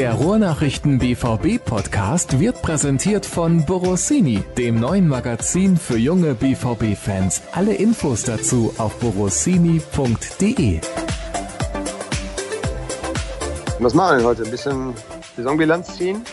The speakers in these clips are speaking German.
Der Ruhrnachrichten BVB Podcast wird präsentiert von Borossini, dem neuen Magazin für junge BVB Fans. Alle Infos dazu auf borossini.de. Was machen wir denn heute? Ein bisschen Saisonbilanz ziehen?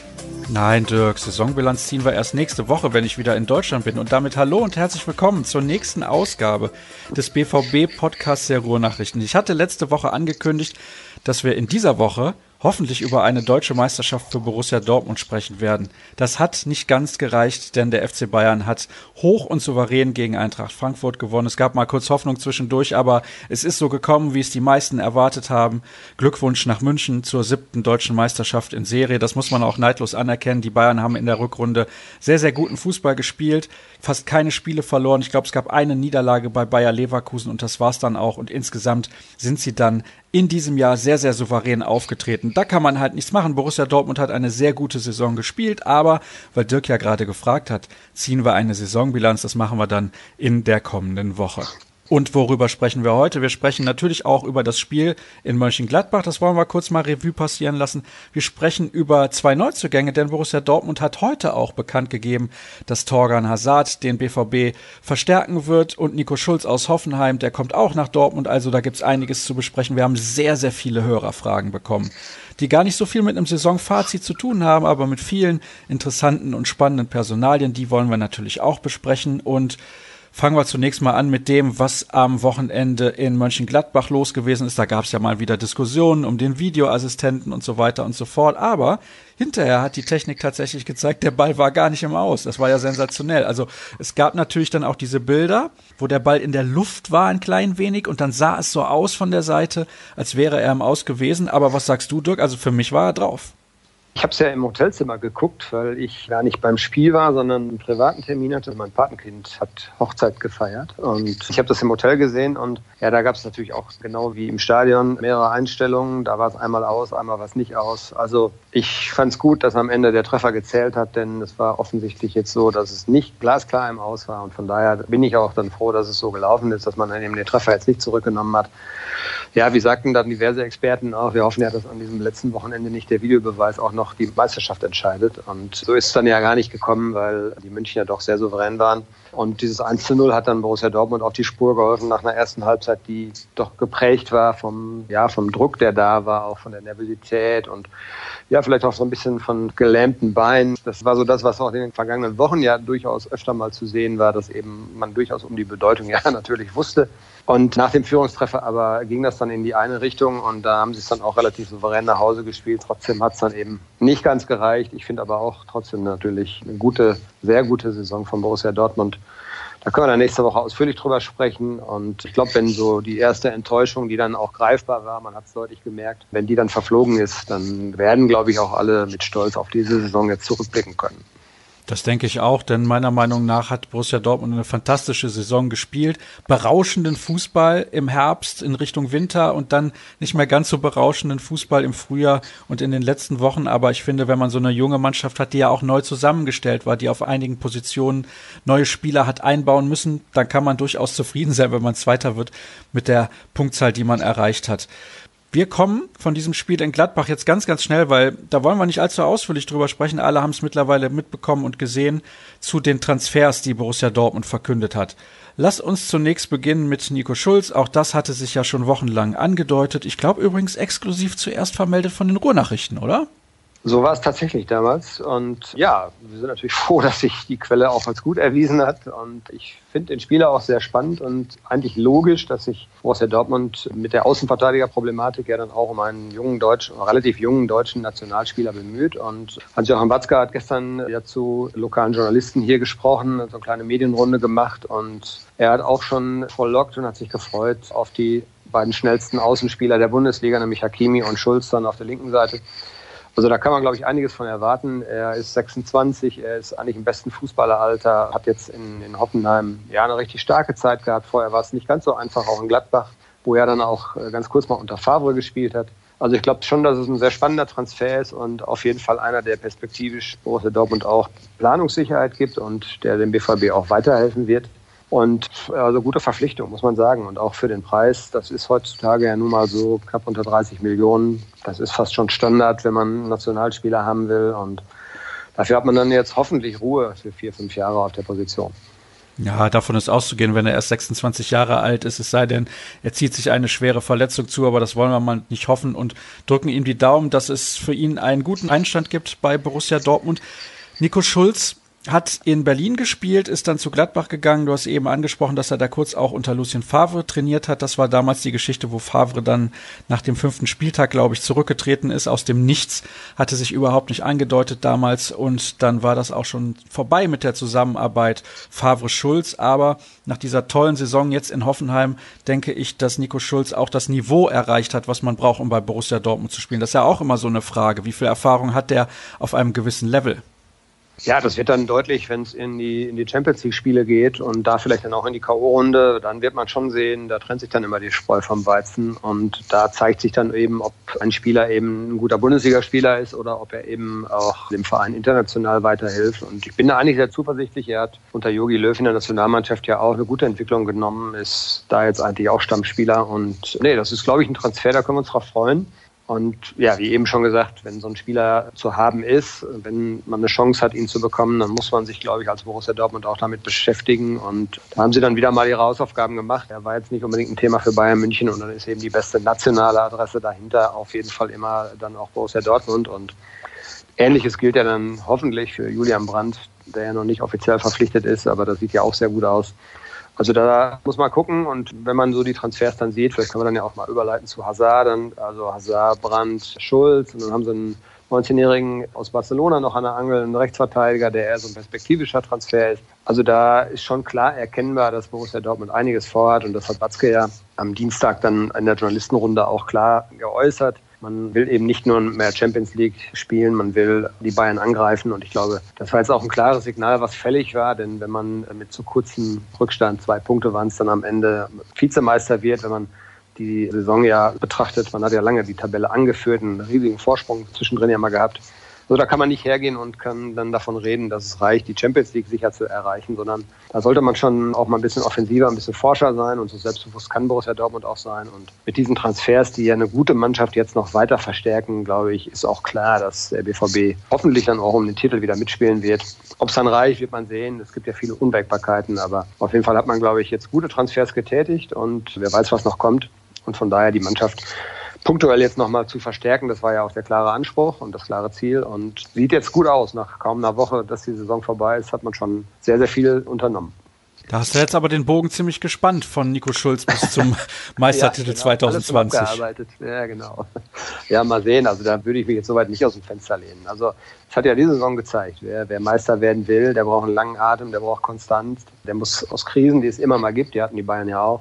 Nein, Dirk, Saisonbilanz ziehen wir erst nächste Woche, wenn ich wieder in Deutschland bin. Und damit hallo und herzlich willkommen zur nächsten Ausgabe des BVB Podcasts der Ruhrnachrichten. Ich hatte letzte Woche angekündigt, dass wir in dieser Woche hoffentlich über eine deutsche Meisterschaft für Borussia Dortmund sprechen werden. Das hat nicht ganz gereicht, denn der FC Bayern hat hoch und souverän gegen Eintracht Frankfurt gewonnen. Es gab mal kurz Hoffnung zwischendurch, aber es ist so gekommen, wie es die meisten erwartet haben. Glückwunsch nach München zur siebten deutschen Meisterschaft in Serie. Das muss man auch neidlos anerkennen. Die Bayern haben in der Rückrunde sehr, sehr guten Fußball gespielt, fast keine Spiele verloren. Ich glaube, es gab eine Niederlage bei Bayer Leverkusen und das war's dann auch. Und insgesamt sind sie dann in diesem Jahr sehr, sehr souverän aufgetreten. Da kann man halt nichts machen. Borussia Dortmund hat eine sehr gute Saison gespielt, aber weil Dirk ja gerade gefragt hat, ziehen wir eine Saisonbilanz. Das machen wir dann in der kommenden Woche. Und worüber sprechen wir heute? Wir sprechen natürlich auch über das Spiel in Mönchengladbach. Das wollen wir kurz mal Revue passieren lassen. Wir sprechen über zwei Neuzugänge, denn Borussia Dortmund hat heute auch bekannt gegeben, dass Torgan Hazard den BVB verstärken wird und Nico Schulz aus Hoffenheim, der kommt auch nach Dortmund. Also da gibt's einiges zu besprechen. Wir haben sehr, sehr viele Hörerfragen bekommen, die gar nicht so viel mit einem Saisonfazit zu tun haben, aber mit vielen interessanten und spannenden Personalien. Die wollen wir natürlich auch besprechen und Fangen wir zunächst mal an mit dem, was am Wochenende in Mönchengladbach los gewesen ist. Da gab es ja mal wieder Diskussionen um den Videoassistenten und so weiter und so fort. Aber hinterher hat die Technik tatsächlich gezeigt, der Ball war gar nicht im Aus. Das war ja sensationell. Also es gab natürlich dann auch diese Bilder, wo der Ball in der Luft war ein klein wenig und dann sah es so aus von der Seite, als wäre er im Aus gewesen. Aber was sagst du, Dirk? Also für mich war er drauf. Ich habe es ja im Hotelzimmer geguckt, weil ich gar nicht beim Spiel war, sondern einen privaten Termin hatte. Mein Patenkind hat Hochzeit gefeiert und ich habe das im Hotel gesehen und ja, da gab es natürlich auch genau wie im Stadion mehrere Einstellungen. Da war es einmal aus, einmal war es nicht aus. Also ich fand es gut, dass am Ende der Treffer gezählt hat, denn es war offensichtlich jetzt so, dass es nicht glasklar im Aus war und von daher bin ich auch dann froh, dass es so gelaufen ist, dass man eben den Treffer jetzt nicht zurückgenommen hat. Ja, wie sagten dann diverse Experten auch, wir hoffen ja, dass an diesem letzten Wochenende nicht der Videobeweis auch noch die Meisterschaft entscheidet. Und so ist es dann ja gar nicht gekommen, weil die München ja doch sehr souverän waren. Und dieses 1 zu 0 hat dann Borussia Dortmund auf die Spur geholfen nach einer ersten Halbzeit, die doch geprägt war vom, ja, vom Druck, der da war, auch von der Nervosität und ja, vielleicht auch so ein bisschen von gelähmten Beinen. Das war so das, was auch in den vergangenen Wochen ja durchaus öfter mal zu sehen war, dass eben man durchaus um die Bedeutung ja natürlich wusste. Und nach dem Führungstreffer aber ging das dann in die eine Richtung und da haben sie es dann auch relativ souverän nach Hause gespielt. Trotzdem hat es dann eben nicht ganz gereicht. Ich finde aber auch trotzdem natürlich eine gute, sehr gute Saison von Borussia Dortmund. Da können wir dann nächste Woche ausführlich drüber sprechen. Und ich glaube, wenn so die erste Enttäuschung, die dann auch greifbar war, man hat es deutlich gemerkt, wenn die dann verflogen ist, dann werden, glaube ich, auch alle mit Stolz auf diese Saison jetzt zurückblicken können. Das denke ich auch, denn meiner Meinung nach hat Borussia Dortmund eine fantastische Saison gespielt. Berauschenden Fußball im Herbst in Richtung Winter und dann nicht mehr ganz so berauschenden Fußball im Frühjahr und in den letzten Wochen. Aber ich finde, wenn man so eine junge Mannschaft hat, die ja auch neu zusammengestellt war, die auf einigen Positionen neue Spieler hat einbauen müssen, dann kann man durchaus zufrieden sein, wenn man Zweiter wird mit der Punktzahl, die man erreicht hat. Wir kommen von diesem Spiel in Gladbach jetzt ganz, ganz schnell, weil da wollen wir nicht allzu ausführlich drüber sprechen. Alle haben es mittlerweile mitbekommen und gesehen zu den Transfers, die Borussia Dortmund verkündet hat. Lass uns zunächst beginnen mit Nico Schulz. Auch das hatte sich ja schon wochenlang angedeutet. Ich glaube übrigens exklusiv zuerst vermeldet von den Ruhrnachrichten, oder? So war es tatsächlich damals. Und ja, wir sind natürlich froh, dass sich die Quelle auch als gut erwiesen hat. Und ich finde den Spieler auch sehr spannend und eigentlich logisch, dass sich Borussia Dortmund mit der Außenverteidigerproblematik ja dann auch um einen jungen deutschen, relativ jungen deutschen Nationalspieler bemüht. Und Hans-Joachim Watzke hat gestern ja zu lokalen Journalisten hier gesprochen, so eine kleine Medienrunde gemacht. Und er hat auch schon volllockt und hat sich gefreut auf die beiden schnellsten Außenspieler der Bundesliga, nämlich Hakimi und Schulz dann auf der linken Seite. Also da kann man, glaube ich, einiges von erwarten. Er ist 26, er ist eigentlich im besten Fußballeralter, hat jetzt in, in Hoffenheim ja eine richtig starke Zeit gehabt. Vorher war es nicht ganz so einfach, auch in Gladbach, wo er dann auch äh, ganz kurz mal unter Favre gespielt hat. Also ich glaube schon, dass es ein sehr spannender Transfer ist und auf jeden Fall einer, der perspektivisch Borussia Dortmund auch Planungssicherheit gibt und der dem BVB auch weiterhelfen wird. Und also gute Verpflichtung, muss man sagen. Und auch für den Preis, das ist heutzutage ja nun mal so knapp unter 30 Millionen. Das ist fast schon Standard, wenn man Nationalspieler haben will. Und dafür hat man dann jetzt hoffentlich Ruhe für vier, fünf Jahre auf der Position. Ja, davon ist auszugehen, wenn er erst 26 Jahre alt ist, es sei denn, er zieht sich eine schwere Verletzung zu, aber das wollen wir mal nicht hoffen und drücken ihm die Daumen, dass es für ihn einen guten Einstand gibt bei Borussia Dortmund. Nico Schulz hat in Berlin gespielt, ist dann zu Gladbach gegangen. Du hast eben angesprochen, dass er da kurz auch unter Lucien Favre trainiert hat. Das war damals die Geschichte, wo Favre dann nach dem fünften Spieltag, glaube ich, zurückgetreten ist aus dem Nichts, hatte sich überhaupt nicht angedeutet damals und dann war das auch schon vorbei mit der Zusammenarbeit Favre-Schulz. Aber nach dieser tollen Saison jetzt in Hoffenheim denke ich, dass Nico Schulz auch das Niveau erreicht hat, was man braucht, um bei Borussia Dortmund zu spielen. Das ist ja auch immer so eine Frage. Wie viel Erfahrung hat der auf einem gewissen Level? Ja, das wird dann deutlich, wenn es in die, in die Champions League-Spiele geht und da vielleicht dann auch in die K.O.-Runde. Dann wird man schon sehen, da trennt sich dann immer die Spreu vom Weizen. Und da zeigt sich dann eben, ob ein Spieler eben ein guter Bundesligaspieler ist oder ob er eben auch dem Verein international weiterhilft. Und ich bin da eigentlich sehr zuversichtlich. Er hat unter Jogi Löw in der Nationalmannschaft ja auch eine gute Entwicklung genommen, ist da jetzt eigentlich auch Stammspieler. Und nee, das ist, glaube ich, ein Transfer, da können wir uns drauf freuen. Und ja, wie eben schon gesagt, wenn so ein Spieler zu haben ist, wenn man eine Chance hat, ihn zu bekommen, dann muss man sich, glaube ich, als Borussia Dortmund auch damit beschäftigen. Und da haben sie dann wieder mal ihre Hausaufgaben gemacht. Er war jetzt nicht unbedingt ein Thema für Bayern München und dann ist eben die beste nationale Adresse dahinter auf jeden Fall immer dann auch Borussia Dortmund. Und Ähnliches gilt ja dann hoffentlich für Julian Brandt, der ja noch nicht offiziell verpflichtet ist, aber das sieht ja auch sehr gut aus. Also da muss man gucken und wenn man so die Transfers dann sieht, vielleicht kann man dann ja auch mal überleiten zu Hazard, dann, also Hazard, Brandt, Schulz und dann haben sie einen 19-Jährigen aus Barcelona noch an der Angel, einen Rechtsverteidiger, der eher so ein perspektivischer Transfer ist. Also da ist schon klar erkennbar, dass Borussia Dortmund einiges vorhat und das hat Watzke ja am Dienstag dann in der Journalistenrunde auch klar geäußert. Man will eben nicht nur mehr Champions League spielen, man will die Bayern angreifen. Und ich glaube, das war jetzt auch ein klares Signal, was fällig war. Denn wenn man mit zu kurzem Rückstand, zwei Punkte waren es dann am Ende, Vizemeister wird, wenn man die Saison ja betrachtet, man hat ja lange die Tabelle angeführt, einen riesigen Vorsprung zwischendrin ja mal gehabt. So, da kann man nicht hergehen und kann dann davon reden, dass es reicht, die Champions League sicher zu erreichen, sondern da sollte man schon auch mal ein bisschen offensiver, ein bisschen forscher sein und so selbstbewusst kann Borussia Dortmund auch sein. Und mit diesen Transfers, die ja eine gute Mannschaft jetzt noch weiter verstärken, glaube ich, ist auch klar, dass der BVB hoffentlich dann auch um den Titel wieder mitspielen wird. Ob es dann reicht, wird man sehen. Es gibt ja viele Unwägbarkeiten, aber auf jeden Fall hat man, glaube ich, jetzt gute Transfers getätigt und wer weiß, was noch kommt. Und von daher die Mannschaft punktuell jetzt nochmal zu verstärken. Das war ja auch der klare Anspruch und das klare Ziel und sieht jetzt gut aus. Nach kaum einer Woche, dass die Saison vorbei ist, hat man schon sehr, sehr viel unternommen. Da hast du jetzt aber den Bogen ziemlich gespannt von Nico Schulz bis zum Meistertitel ja, genau, 2020. Ja, genau. Ja, mal sehen. Also da würde ich mich jetzt soweit nicht aus dem Fenster lehnen. Also es hat ja diese Saison gezeigt, wer, wer Meister werden will, der braucht einen langen Atem, der braucht Konstanz, der muss aus Krisen, die es immer mal gibt, die hatten die Bayern ja auch,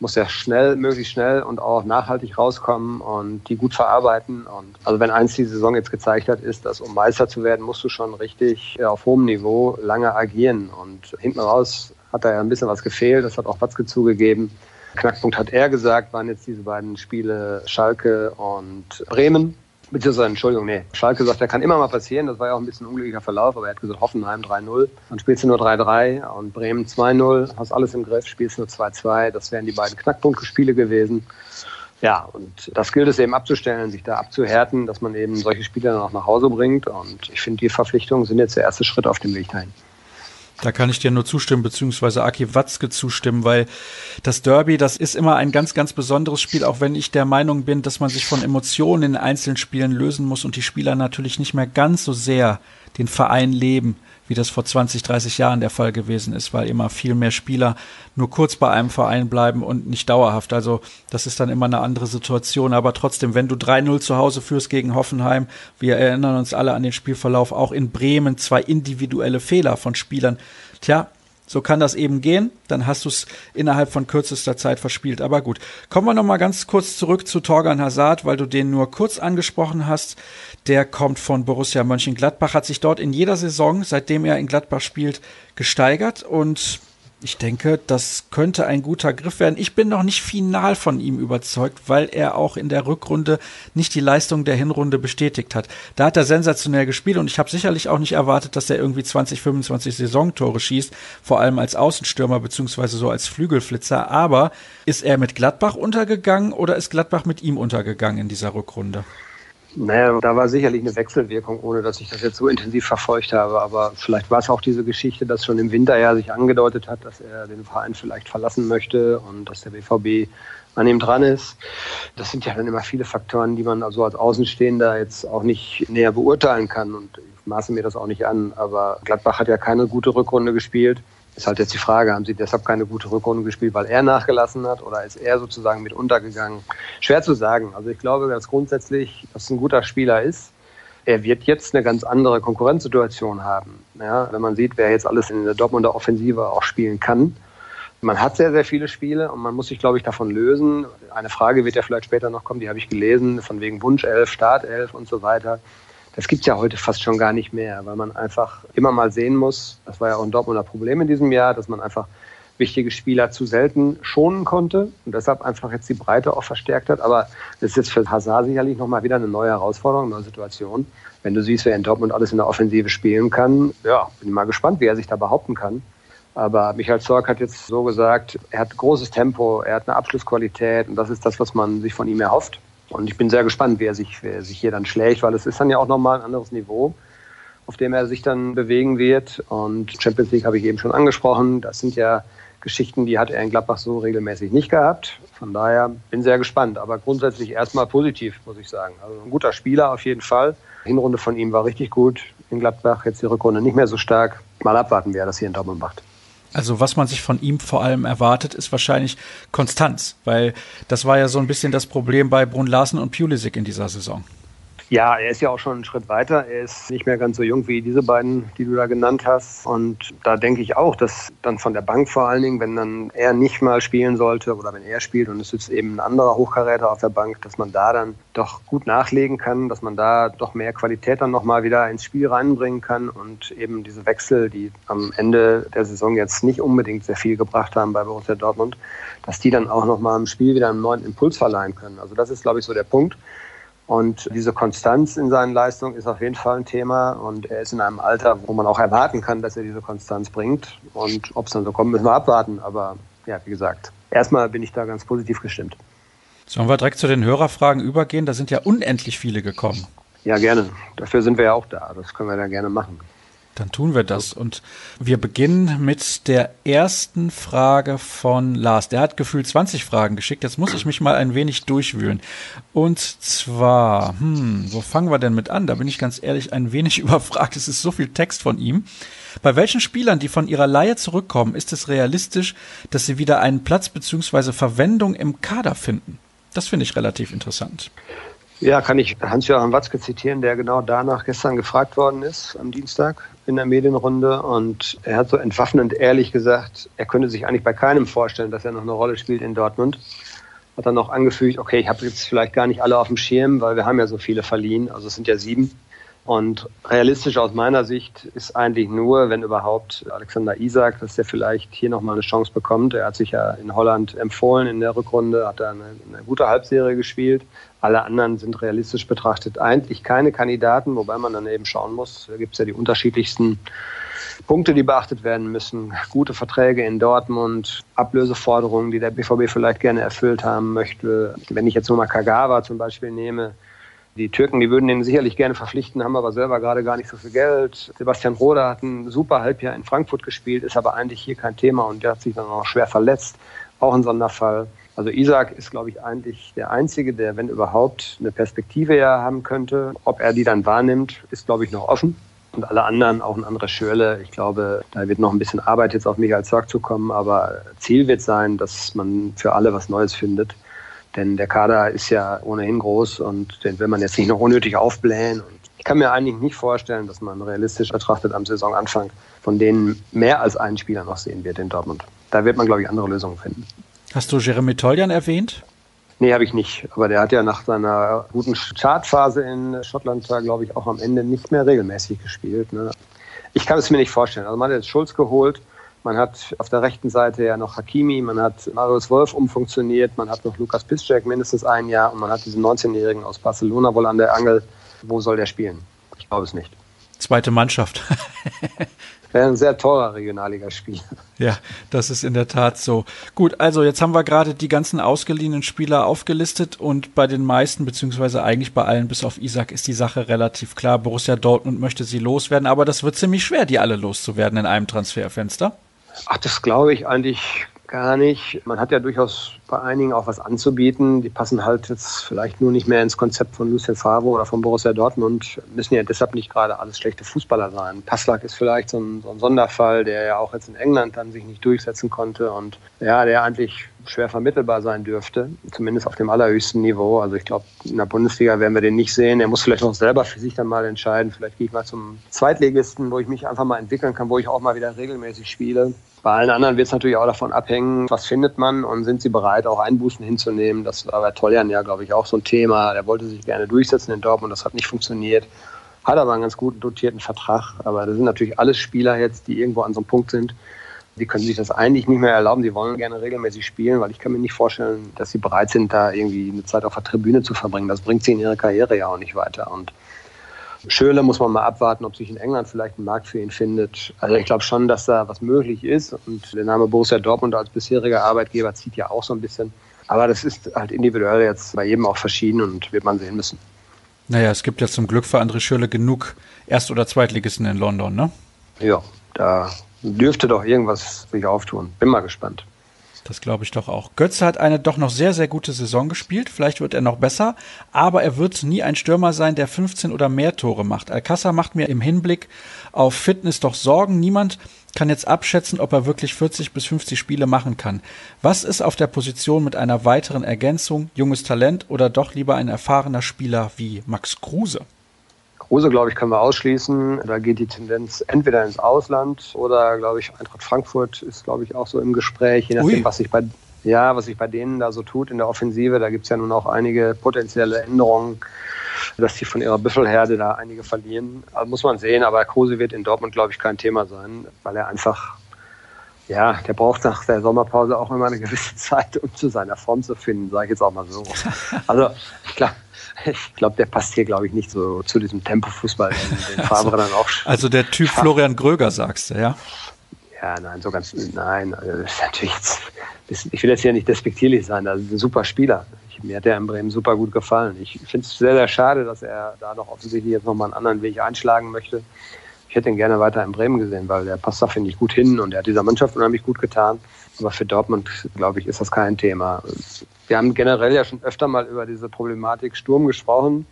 muss ja schnell, möglichst schnell und auch nachhaltig rauskommen und die gut verarbeiten. Und also wenn eins die Saison jetzt gezeigt hat, ist, dass um Meister zu werden, musst du schon richtig auf hohem Niveau lange agieren. Und hinten raus hat da ja ein bisschen was gefehlt. Das hat auch Watzke zugegeben. Knackpunkt hat er gesagt, waren jetzt diese beiden Spiele Schalke und Bremen. Beziehungsweise, Entschuldigung, nee. Schalke sagt, der kann immer mal passieren. Das war ja auch ein bisschen ein unglücklicher Verlauf, aber er hat gesagt, Hoffenheim 3-0. Dann spielst du nur 3-3 und Bremen 2-0. Hast alles im Griff, spielst nur 2-2. Das wären die beiden Knackpunktspiele gewesen. Ja, und das gilt es eben abzustellen, sich da abzuhärten, dass man eben solche Spiele dann auch nach Hause bringt. Und ich finde, die Verpflichtungen sind jetzt der erste Schritt auf dem Weg dahin. Da kann ich dir nur zustimmen, beziehungsweise Aki Watzke zustimmen, weil das Derby, das ist immer ein ganz, ganz besonderes Spiel, auch wenn ich der Meinung bin, dass man sich von Emotionen in einzelnen Spielen lösen muss und die Spieler natürlich nicht mehr ganz so sehr den Verein leben wie das vor 20, 30 Jahren der Fall gewesen ist, weil immer viel mehr Spieler nur kurz bei einem Verein bleiben und nicht dauerhaft. Also das ist dann immer eine andere Situation. Aber trotzdem, wenn du 3-0 zu Hause führst gegen Hoffenheim, wir erinnern uns alle an den Spielverlauf, auch in Bremen zwei individuelle Fehler von Spielern. Tja, so kann das eben gehen. Dann hast du es innerhalb von kürzester Zeit verspielt. Aber gut, kommen wir noch mal ganz kurz zurück zu Torgan Hazard, weil du den nur kurz angesprochen hast. Der kommt von Borussia Mönchengladbach, hat sich dort in jeder Saison, seitdem er in Gladbach spielt, gesteigert und Ich denke, das könnte ein guter Griff werden. Ich bin noch nicht final von ihm überzeugt, weil er auch in der Rückrunde nicht die Leistung der Hinrunde bestätigt hat. Da hat er sensationell gespielt und ich habe sicherlich auch nicht erwartet, dass er irgendwie 20, 25 Saisontore schießt, vor allem als Außenstürmer beziehungsweise so als Flügelflitzer. Aber ist er mit Gladbach untergegangen oder ist Gladbach mit ihm untergegangen in dieser Rückrunde? Naja, da war sicherlich eine Wechselwirkung, ohne dass ich das jetzt so intensiv verfolgt habe. Aber vielleicht war es auch diese Geschichte, dass schon im Winter ja sich angedeutet hat, dass er den Verein vielleicht verlassen möchte und dass der BVB an ihm dran ist. Das sind ja dann immer viele Faktoren, die man also als Außenstehender jetzt auch nicht näher beurteilen kann. Und ich maße mir das auch nicht an. Aber Gladbach hat ja keine gute Rückrunde gespielt. Ist halt jetzt die Frage, haben sie deshalb keine gute Rückrunde gespielt, weil er nachgelassen hat oder ist er sozusagen mit untergegangen? Schwer zu sagen. Also ich glaube ganz grundsätzlich, dass es ein guter Spieler ist. Er wird jetzt eine ganz andere Konkurrenzsituation haben. Ja, wenn man sieht, wer jetzt alles in der Dortmunder Offensive auch spielen kann. Man hat sehr, sehr viele Spiele und man muss sich, glaube ich, davon lösen. Eine Frage wird ja vielleicht später noch kommen, die habe ich gelesen, von wegen Wunschelf, Startelf und so weiter. Das gibt es ja heute fast schon gar nicht mehr, weil man einfach immer mal sehen muss, das war ja auch ein Dortmunder Problem in diesem Jahr, dass man einfach wichtige Spieler zu selten schonen konnte und deshalb einfach jetzt die Breite auch verstärkt hat. Aber das ist jetzt für Hazard sicherlich nochmal wieder eine neue Herausforderung, eine neue Situation. Wenn du siehst, wer in Dortmund alles in der Offensive spielen kann, ja, bin ich mal gespannt, wie er sich da behaupten kann. Aber Michael Zorc hat jetzt so gesagt, er hat großes Tempo, er hat eine Abschlussqualität und das ist das, was man sich von ihm erhofft. Und ich bin sehr gespannt, wie er sich, wie er sich hier dann schlägt, weil es ist dann ja auch nochmal ein anderes Niveau, auf dem er sich dann bewegen wird. Und Champions League habe ich eben schon angesprochen. Das sind ja Geschichten, die hat er in Gladbach so regelmäßig nicht gehabt. Von daher bin sehr gespannt. Aber grundsätzlich erstmal positiv, muss ich sagen. Also ein guter Spieler auf jeden Fall. Die Hinrunde von ihm war richtig gut in Gladbach. Jetzt die Rückrunde nicht mehr so stark. Mal abwarten, wer das hier in Dortmund macht. Also was man sich von ihm vor allem erwartet, ist wahrscheinlich Konstanz, weil das war ja so ein bisschen das Problem bei Brun Larsen und Pulisic in dieser Saison. Ja, er ist ja auch schon einen Schritt weiter. Er ist nicht mehr ganz so jung wie diese beiden, die du da genannt hast. Und da denke ich auch, dass dann von der Bank vor allen Dingen, wenn dann er nicht mal spielen sollte oder wenn er spielt und es sitzt eben ein anderer Hochkaräter auf der Bank, dass man da dann doch gut nachlegen kann, dass man da doch mehr Qualität dann nochmal wieder ins Spiel reinbringen kann und eben diese Wechsel, die am Ende der Saison jetzt nicht unbedingt sehr viel gebracht haben bei Borussia Dortmund, dass die dann auch nochmal im Spiel wieder einen neuen Impuls verleihen können. Also das ist, glaube ich, so der Punkt. Und diese Konstanz in seinen Leistungen ist auf jeden Fall ein Thema. Und er ist in einem Alter, wo man auch erwarten kann, dass er diese Konstanz bringt. Und ob es dann so kommt, müssen wir abwarten. Aber ja, wie gesagt, erstmal bin ich da ganz positiv gestimmt. Sollen wir direkt zu den Hörerfragen übergehen? Da sind ja unendlich viele gekommen. Ja, gerne. Dafür sind wir ja auch da. Das können wir da gerne machen. Dann tun wir das. Und wir beginnen mit der ersten Frage von Lars. Der hat gefühlt 20 Fragen geschickt. Jetzt muss ich mich mal ein wenig durchwühlen. Und zwar, hm, wo fangen wir denn mit an? Da bin ich ganz ehrlich ein wenig überfragt. Es ist so viel Text von ihm. Bei welchen Spielern, die von ihrer Leihe zurückkommen, ist es realistisch, dass sie wieder einen Platz bzw. Verwendung im Kader finden? Das finde ich relativ interessant. Ja, kann ich Hans-Joachim Watzke zitieren, der genau danach gestern gefragt worden ist, am Dienstag in der Medienrunde. Und er hat so entwaffnend ehrlich gesagt, er könnte sich eigentlich bei keinem vorstellen, dass er noch eine Rolle spielt in Dortmund. Hat dann noch angefügt, okay, ich habe jetzt vielleicht gar nicht alle auf dem Schirm, weil wir haben ja so viele verliehen, also es sind ja sieben. Und realistisch aus meiner Sicht ist eigentlich nur, wenn überhaupt, Alexander Isak, dass der vielleicht hier nochmal eine Chance bekommt. Er hat sich ja in Holland empfohlen in der Rückrunde, hat da eine, eine gute Halbserie gespielt. Alle anderen sind realistisch betrachtet eigentlich keine Kandidaten, wobei man dann eben schauen muss, da gibt es ja die unterschiedlichsten Punkte, die beachtet werden müssen. Gute Verträge in Dortmund, Ablöseforderungen, die der BVB vielleicht gerne erfüllt haben möchte. Wenn ich jetzt nur mal Kagawa zum Beispiel nehme, die Türken, die würden den sicherlich gerne verpflichten, haben aber selber gerade gar nicht so viel Geld. Sebastian Roda hat ein super Halbjahr in Frankfurt gespielt, ist aber eigentlich hier kein Thema und der hat sich dann auch schwer verletzt. Auch ein Sonderfall. Also Isaac ist, glaube ich, eigentlich der Einzige, der, wenn überhaupt, eine Perspektive ja haben könnte. Ob er die dann wahrnimmt, ist, glaube ich, noch offen. Und alle anderen, auch ein anderer Schürle. Ich glaube, da wird noch ein bisschen Arbeit jetzt auf mich als Zorg zu kommen. Aber Ziel wird sein, dass man für alle was Neues findet. Denn der Kader ist ja ohnehin groß und den will man jetzt nicht noch unnötig aufblähen. Und ich kann mir eigentlich nicht vorstellen, dass man realistisch betrachtet am Saisonanfang von denen mehr als einen Spieler noch sehen wird in Dortmund. Da wird man, glaube ich, andere Lösungen finden. Hast du Jeremy Toljan erwähnt? Nee, habe ich nicht. Aber der hat ja nach seiner guten Chartphase in Schottland da, glaube ich, auch am Ende nicht mehr regelmäßig gespielt. Ne? Ich kann es mir nicht vorstellen. Also man hat jetzt Schulz geholt, Man hat auf der rechten Seite ja noch Hakimi, man hat Marius Wolf umfunktioniert, man hat noch Lukas Piszczek mindestens ein Jahr und man hat diesen 19-Jährigen aus Barcelona wohl an der Angel. Wo soll der spielen? Ich glaube es nicht. Zweite Mannschaft. Wäre ein sehr teurer Regionalligaspiel. Ja, das ist in der Tat so. Gut, also jetzt haben wir gerade die ganzen ausgeliehenen Spieler aufgelistet und bei den meisten, beziehungsweise eigentlich bei allen bis auf Isaac, ist die Sache relativ klar. Borussia Dortmund möchte sie loswerden, aber das wird ziemlich schwer, die alle loszuwerden in einem Transferfenster. Ach, das glaube ich eigentlich gar nicht. Man hat ja durchaus bei einigen auch was anzubieten. Die passen halt jetzt vielleicht nur nicht mehr ins Konzept von Lucien Favre oder von Borussia Dortmund, müssen ja deshalb nicht gerade alles schlechte Fußballer sein. Passlack ist vielleicht so ein, so ein Sonderfall, der ja auch jetzt in England dann sich nicht durchsetzen konnte und ja, der eigentlich schwer vermittelbar sein dürfte, zumindest auf dem allerhöchsten Niveau. Also ich glaube, in der Bundesliga werden wir den nicht sehen. Er muss vielleicht auch selber für sich dann mal entscheiden. Vielleicht gehe ich mal zum Zweitligisten, wo ich mich einfach mal entwickeln kann, wo ich auch mal wieder regelmäßig spiele. Bei allen anderen wird es natürlich auch davon abhängen, was findet man und sind sie bereit, auch Einbußen hinzunehmen. Das war bei Toljan ja, glaube ich, auch so ein Thema. Der wollte sich gerne durchsetzen in Dortmund, das hat nicht funktioniert. Hat aber einen ganz guten dotierten Vertrag. Aber das sind natürlich alles Spieler jetzt, die irgendwo an so einem Punkt sind. Die können sich das eigentlich nicht mehr erlauben. Sie wollen gerne regelmäßig spielen, weil ich kann mir nicht vorstellen, dass sie bereit sind, da irgendwie eine Zeit auf der Tribüne zu verbringen. Das bringt sie in ihre Karriere ja auch nicht weiter. Und Schöle muss man mal abwarten, ob sich in England vielleicht ein Markt für ihn findet. Also ich glaube schon, dass da was möglich ist. Und der Name Borussia Dortmund als bisheriger Arbeitgeber zieht ja auch so ein bisschen. Aber das ist halt individuell jetzt bei jedem auch verschieden und wird man sehen müssen. Naja, es gibt ja zum Glück für André Schürle genug Erst- oder Zweitligisten in London, ne? Ja, da dürfte doch irgendwas sich auftun. Bin mal gespannt. Das glaube ich doch auch. Götze hat eine doch noch sehr, sehr gute Saison gespielt. Vielleicht wird er noch besser, aber er wird nie ein Stürmer sein, der 15 oder mehr Tore macht. Alcázar macht mir im Hinblick auf Fitness doch Sorgen. Niemand kann jetzt abschätzen, ob er wirklich 40 bis 50 Spiele machen kann. Was ist auf der Position mit einer weiteren Ergänzung, junges Talent oder doch lieber ein erfahrener Spieler wie Max Kruse? Kruse, glaube ich, können wir ausschließen. Da geht die Tendenz entweder ins Ausland oder, glaube ich, Eintracht Frankfurt ist, glaube ich, auch so im Gespräch, je nachdem, Ui. was sich bei ja, was sich bei denen da so tut in der Offensive. Da gibt es ja nun auch einige potenzielle Änderungen, dass die von ihrer Büffelherde da einige verlieren. Also muss man sehen, aber Kruse wird in Dortmund, glaube ich, kein Thema sein, weil er einfach, ja, der braucht nach der Sommerpause auch immer eine gewisse Zeit, um zu seiner Form zu finden, sage ich jetzt auch mal so. Also glaube, ich glaube, der passt hier, glaube ich, nicht so zu diesem Tempofußball, den, den Favre dann auch. Also der Typ Florian Gröger, sagst du, ja? Ja, nein, so ganz, nein, also das ist natürlich jetzt, ich will jetzt hier nicht despektierlich sein, das ist ein super Spieler. Ich, mir hat er in Bremen super gut gefallen. Ich finde es sehr, sehr schade, dass er da noch offensichtlich jetzt nochmal einen anderen Weg einschlagen möchte. Ich hätte ihn gerne weiter in Bremen gesehen, weil der passt da, finde ich, gut hin und er hat dieser Mannschaft unheimlich gut getan. Aber für Dortmund, glaube ich, ist das kein Thema. Wir haben generell ja schon öfter mal über diese Problematik Sturm gesprochen.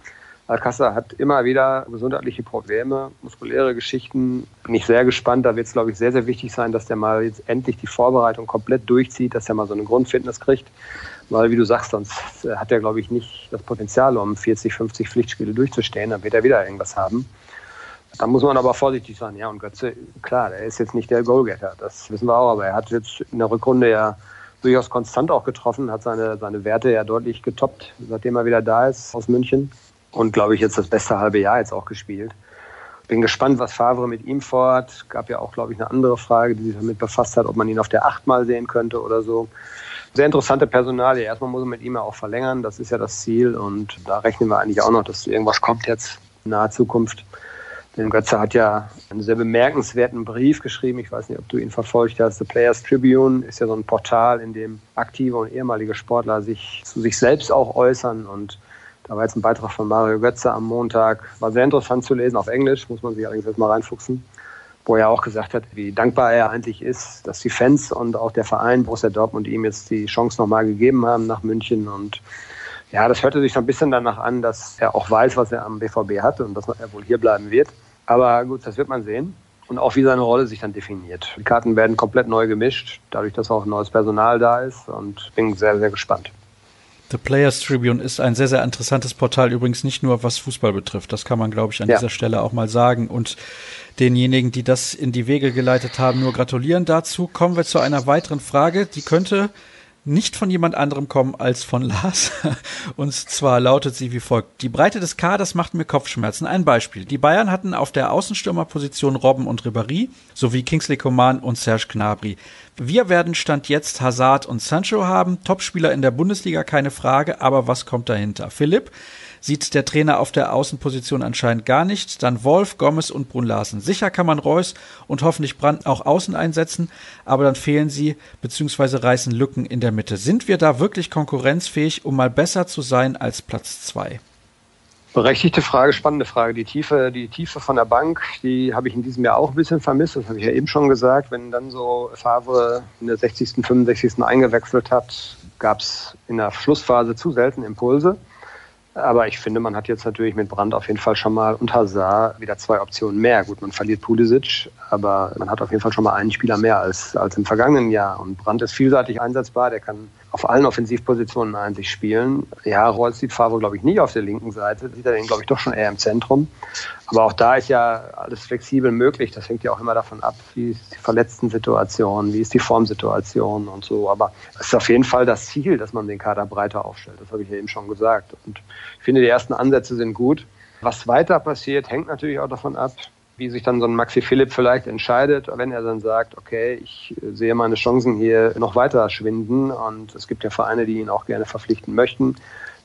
Alcázar hat immer wieder gesundheitliche Probleme, muskuläre Geschichten. Bin ich sehr gespannt. Da wird es, glaube ich, sehr, sehr wichtig sein, dass der mal jetzt endlich die Vorbereitung komplett durchzieht, dass er mal so eine Grundfitness kriegt. Weil, wie du sagst, sonst hat er, glaube ich, nicht das Potenzial, um 40, 50 Pflichtspiele durchzustehen. Dann wird er wieder irgendwas haben. Da muss man aber vorsichtig sein. Ja, und Götze, klar, der ist jetzt nicht der Goalgetter. Das wissen wir auch. Aber er hat jetzt in der Rückrunde ja durchaus konstant auch getroffen, hat seine, seine Werte ja deutlich getoppt, seitdem er wieder da ist aus München. Und glaube ich, jetzt das beste halbe Jahr jetzt auch gespielt. Bin gespannt, was Favre mit ihm vorhat. Gab ja auch, glaube ich, eine andere Frage, die sich damit befasst hat, ob man ihn auf der Acht mal sehen könnte oder so. Sehr interessante Personalie. Erstmal muss man mit ihm ja auch verlängern. Das ist ja das Ziel. Und da rechnen wir eigentlich auch noch, dass irgendwas kommt jetzt in naher Zukunft. Denn Götze hat ja einen sehr bemerkenswerten Brief geschrieben. Ich weiß nicht, ob du ihn verfolgt hast. The Players Tribune ist ja so ein Portal, in dem aktive und ehemalige Sportler sich zu sich selbst auch äußern. Und da war jetzt ein Beitrag von Mario Götze am Montag. War sehr interessant zu lesen auf Englisch, muss man sich allerdings jetzt mal reinfuchsen. Wo er auch gesagt hat, wie dankbar er eigentlich ist, dass die Fans und auch der Verein Borussia Dortmund ihm jetzt die Chance nochmal gegeben haben nach München und ja, das hörte sich so ein bisschen danach an, dass er auch weiß, was er am BVB hat und dass er wohl hier bleiben wird. Aber gut, das wird man sehen. Und auch wie seine Rolle sich dann definiert. Die Karten werden komplett neu gemischt, dadurch, dass auch neues Personal da ist. Und bin sehr, sehr gespannt. The Players Tribune ist ein sehr, sehr interessantes Portal, übrigens nicht nur was Fußball betrifft. Das kann man, glaube ich, an ja. dieser Stelle auch mal sagen. Und denjenigen, die das in die Wege geleitet haben, nur gratulieren dazu. Kommen wir zu einer weiteren Frage. Die könnte nicht von jemand anderem kommen als von Lars. Und zwar lautet sie wie folgt. Die Breite des Kaders macht mir Kopfschmerzen. Ein Beispiel. Die Bayern hatten auf der Außenstürmerposition Robben und Ribéry sowie Kingsley Coman und Serge Gnabry. Wir werden Stand jetzt Hazard und Sancho haben. Topspieler in der Bundesliga, keine Frage. Aber was kommt dahinter? Philipp, sieht der Trainer auf der Außenposition anscheinend gar nicht. Dann Wolf, Gomez und Brun Larsen. Sicher kann man Reus und hoffentlich Brandt auch außen einsetzen, aber dann fehlen sie bzw. reißen Lücken in der Mitte. Sind wir da wirklich konkurrenzfähig, um mal besser zu sein als Platz zwei? Berechtigte Frage, spannende Frage. Die Tiefe, die Tiefe von der Bank, die habe ich in diesem Jahr auch ein bisschen vermisst. Das habe ich ja eben schon gesagt. Wenn dann so Favre in der 60., 65. eingewechselt hat, gab es in der Schlussphase zu selten Impulse. Aber ich finde, man hat jetzt natürlich mit Brand auf jeden Fall schon mal und Hazard wieder zwei Optionen mehr. Gut, man verliert Pulisic, aber man hat auf jeden Fall schon mal einen Spieler mehr als, als im vergangenen Jahr. Und Brand ist vielseitig einsetzbar, der kann auf allen Offensivpositionen ein sich spielen. Ja, Reus sieht Favre, glaube ich, nicht auf der linken Seite. Sieht er den, glaube ich, doch schon eher im Zentrum. Aber auch da ist ja alles flexibel möglich. Das hängt ja auch immer davon ab, wie ist die verletzten Situation, wie ist die Formsituation und so. Aber es ist auf jeden Fall das Ziel, dass man den Kader breiter aufstellt. Das habe ich ja eben schon gesagt. Und ich finde, die ersten Ansätze sind gut. Was weiter passiert, hängt natürlich auch davon ab, wie sich dann so ein Maxi Philipp vielleicht entscheidet, wenn er dann sagt, okay, ich sehe meine Chancen hier noch weiter schwinden und es gibt ja Vereine, die ihn auch gerne verpflichten möchten.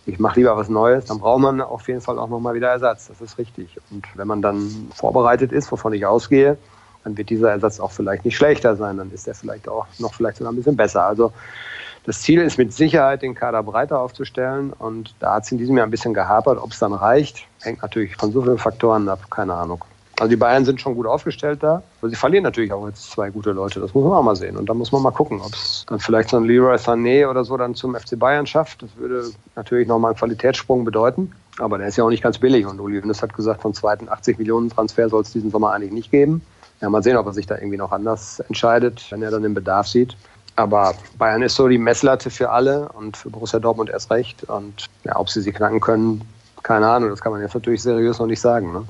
Ich mache lieber was Neues, dann braucht man auf jeden Fall auch nochmal wieder Ersatz. Das ist richtig. Und wenn man dann vorbereitet ist, wovon ich ausgehe, dann wird dieser Ersatz auch vielleicht nicht schlechter sein. Dann ist er vielleicht auch noch vielleicht sogar ein bisschen besser. Also das Ziel ist mit Sicherheit, den Kader breiter aufzustellen. Und da hat es in diesem Jahr ein bisschen gehapert. Ob es dann reicht, hängt natürlich von so vielen Faktoren ab. Keine Ahnung. Also die Bayern sind schon gut aufgestellt da, aber sie verlieren natürlich auch jetzt zwei gute Leute. Das muss man auch mal sehen. Und da muss man mal gucken, ob es dann vielleicht so ein Leroy Sané oder so dann zum FC Bayern schafft. Das würde natürlich nochmal einen Qualitätssprung bedeuten. Aber der ist ja auch nicht ganz billig. Und Uli Hoeneß hat gesagt, von zweiten 80 Millionen Transfer soll es diesen Sommer eigentlich nicht geben. Ja, mal sehen, ob er sich da irgendwie noch anders entscheidet, wenn er dann den Bedarf sieht. Aber Bayern ist so die Messlatte für alle und für Borussia Dortmund erst recht. Und ja, ob sie sie knacken können, keine Ahnung. Das kann man jetzt natürlich seriös noch nicht sagen. Ne?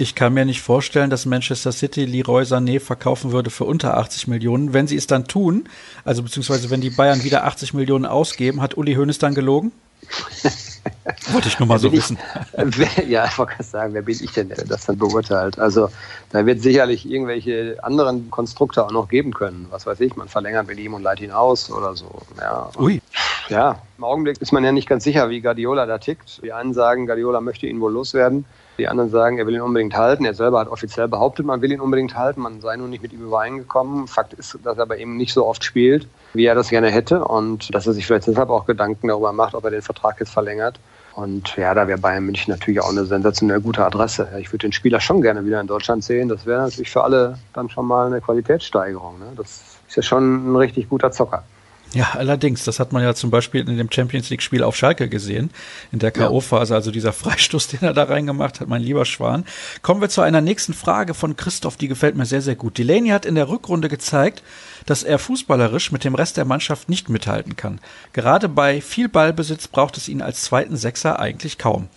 Ich kann mir nicht vorstellen, dass Manchester City Leroy Sané verkaufen würde für unter 80 Millionen. Wenn sie es dann tun, also beziehungsweise wenn die Bayern wieder 80 Millionen ausgeben, hat Uli Hoeneß dann gelogen? Wollte ich nur mal so wissen. Ich, ja, ich wollte gerade sagen, wer bin ich denn, der das dann beurteilt? Also da wird sicherlich irgendwelche anderen Konstrukte auch noch geben können. Was weiß ich, man verlängert mit ihm und leitet ihn aus oder so. Ja. Ui. Ja, im Augenblick ist man ja nicht ganz sicher, wie Guardiola da tickt. Die einen sagen, Guardiola möchte ihn wohl loswerden. Die anderen sagen, er will ihn unbedingt halten. Er selber hat offiziell behauptet, man will ihn unbedingt halten. Man sei nun nicht mit ihm übereingekommen. Fakt ist, dass er bei ihm nicht so oft spielt, wie er das gerne hätte. Und dass er sich vielleicht deshalb auch Gedanken darüber macht, ob er den Vertrag jetzt verlängert. Und ja, da wäre Bayern München natürlich auch eine sensationell gute Adresse. Ich würde den Spieler schon gerne wieder in Deutschland sehen. Das wäre natürlich für alle dann schon mal eine Qualitätssteigerung. Ne? Das ist ja schon ein richtig guter Zocker. Ja, allerdings, das hat man ja zum Beispiel in dem Champions League-Spiel auf Schalke gesehen, in der K.O.-Phase, also dieser Freistoß, den er da reingemacht hat, mein lieber Schwan. Kommen wir zu einer nächsten Frage von Christoph, die gefällt mir sehr, sehr gut. Delaney hat in der Rückrunde gezeigt, dass er fußballerisch mit dem Rest der Mannschaft nicht mithalten kann. Gerade bei viel Ballbesitz braucht es ihn als zweiten Sechser eigentlich kaum.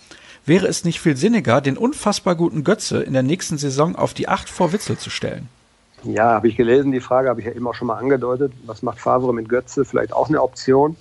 Wäre es nicht viel sinniger, den unfassbar guten Götze in der nächsten Saison auf die Acht vor Witzel zu stellen? Ja, habe ich gelesen, die Frage habe ich ja eben auch schon mal angedeutet. Was macht Favre mit Götze? Vielleicht auch eine Option.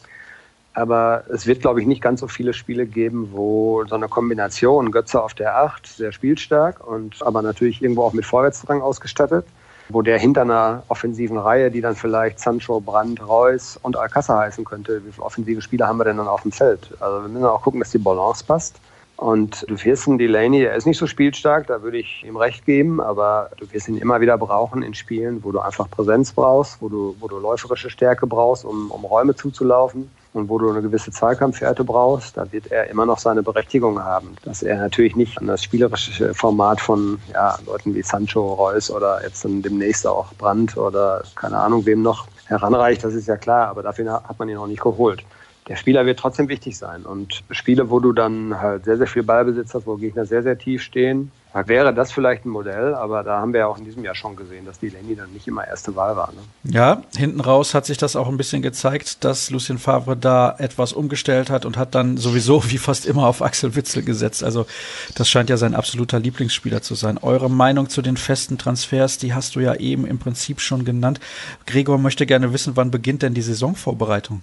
Aber es wird, glaube ich, nicht ganz so viele Spiele geben, wo so eine Kombination Götze auf der Acht, sehr spielstark und aber natürlich irgendwo auch mit Vorwärtsdrang ausgestattet, wo der hinter einer offensiven Reihe, die dann vielleicht Sancho, Brandt, Reus und Alcázar heißen könnte, wie viele offensive Spieler haben wir denn dann auf dem Feld? Also wir müssen auch gucken, dass die Balance passt. Und du wirst einen Delaney, er ist nicht so spielstark, da würde ich ihm recht geben, aber du wirst ihn immer wieder brauchen in Spielen, wo du einfach Präsenz brauchst, wo du, wo du läuferische Stärke brauchst, um, um Räume zuzulaufen und wo du eine gewisse Zweikampfwerte brauchst, da wird er immer noch seine Berechtigung haben. Dass er natürlich nicht an das spielerische Format von ja, Leuten wie Sancho, Reus oder jetzt dann demnächst auch Brandt oder keine Ahnung wem noch heranreicht, das ist ja klar, aber dafür hat man ihn auch nicht geholt der Spieler wird trotzdem wichtig sein. Und Spiele, wo du dann halt sehr, sehr viel Ballbesitz hast, wo Gegner sehr, sehr tief stehen, da wäre das vielleicht ein Modell, aber da haben wir ja auch in diesem Jahr schon gesehen, dass die Lenny dann nicht immer erste Wahl war. Ne? Ja, hinten raus hat sich das auch ein bisschen gezeigt, dass Lucien Favre da etwas umgestellt hat und hat dann sowieso wie fast immer auf Axel Witzel gesetzt. Also das scheint ja sein absoluter Lieblingsspieler zu sein. Eure Meinung zu den festen Transfers, die hast du ja eben im Prinzip schon genannt. Gregor möchte gerne wissen, wann beginnt denn die Saisonvorbereitung?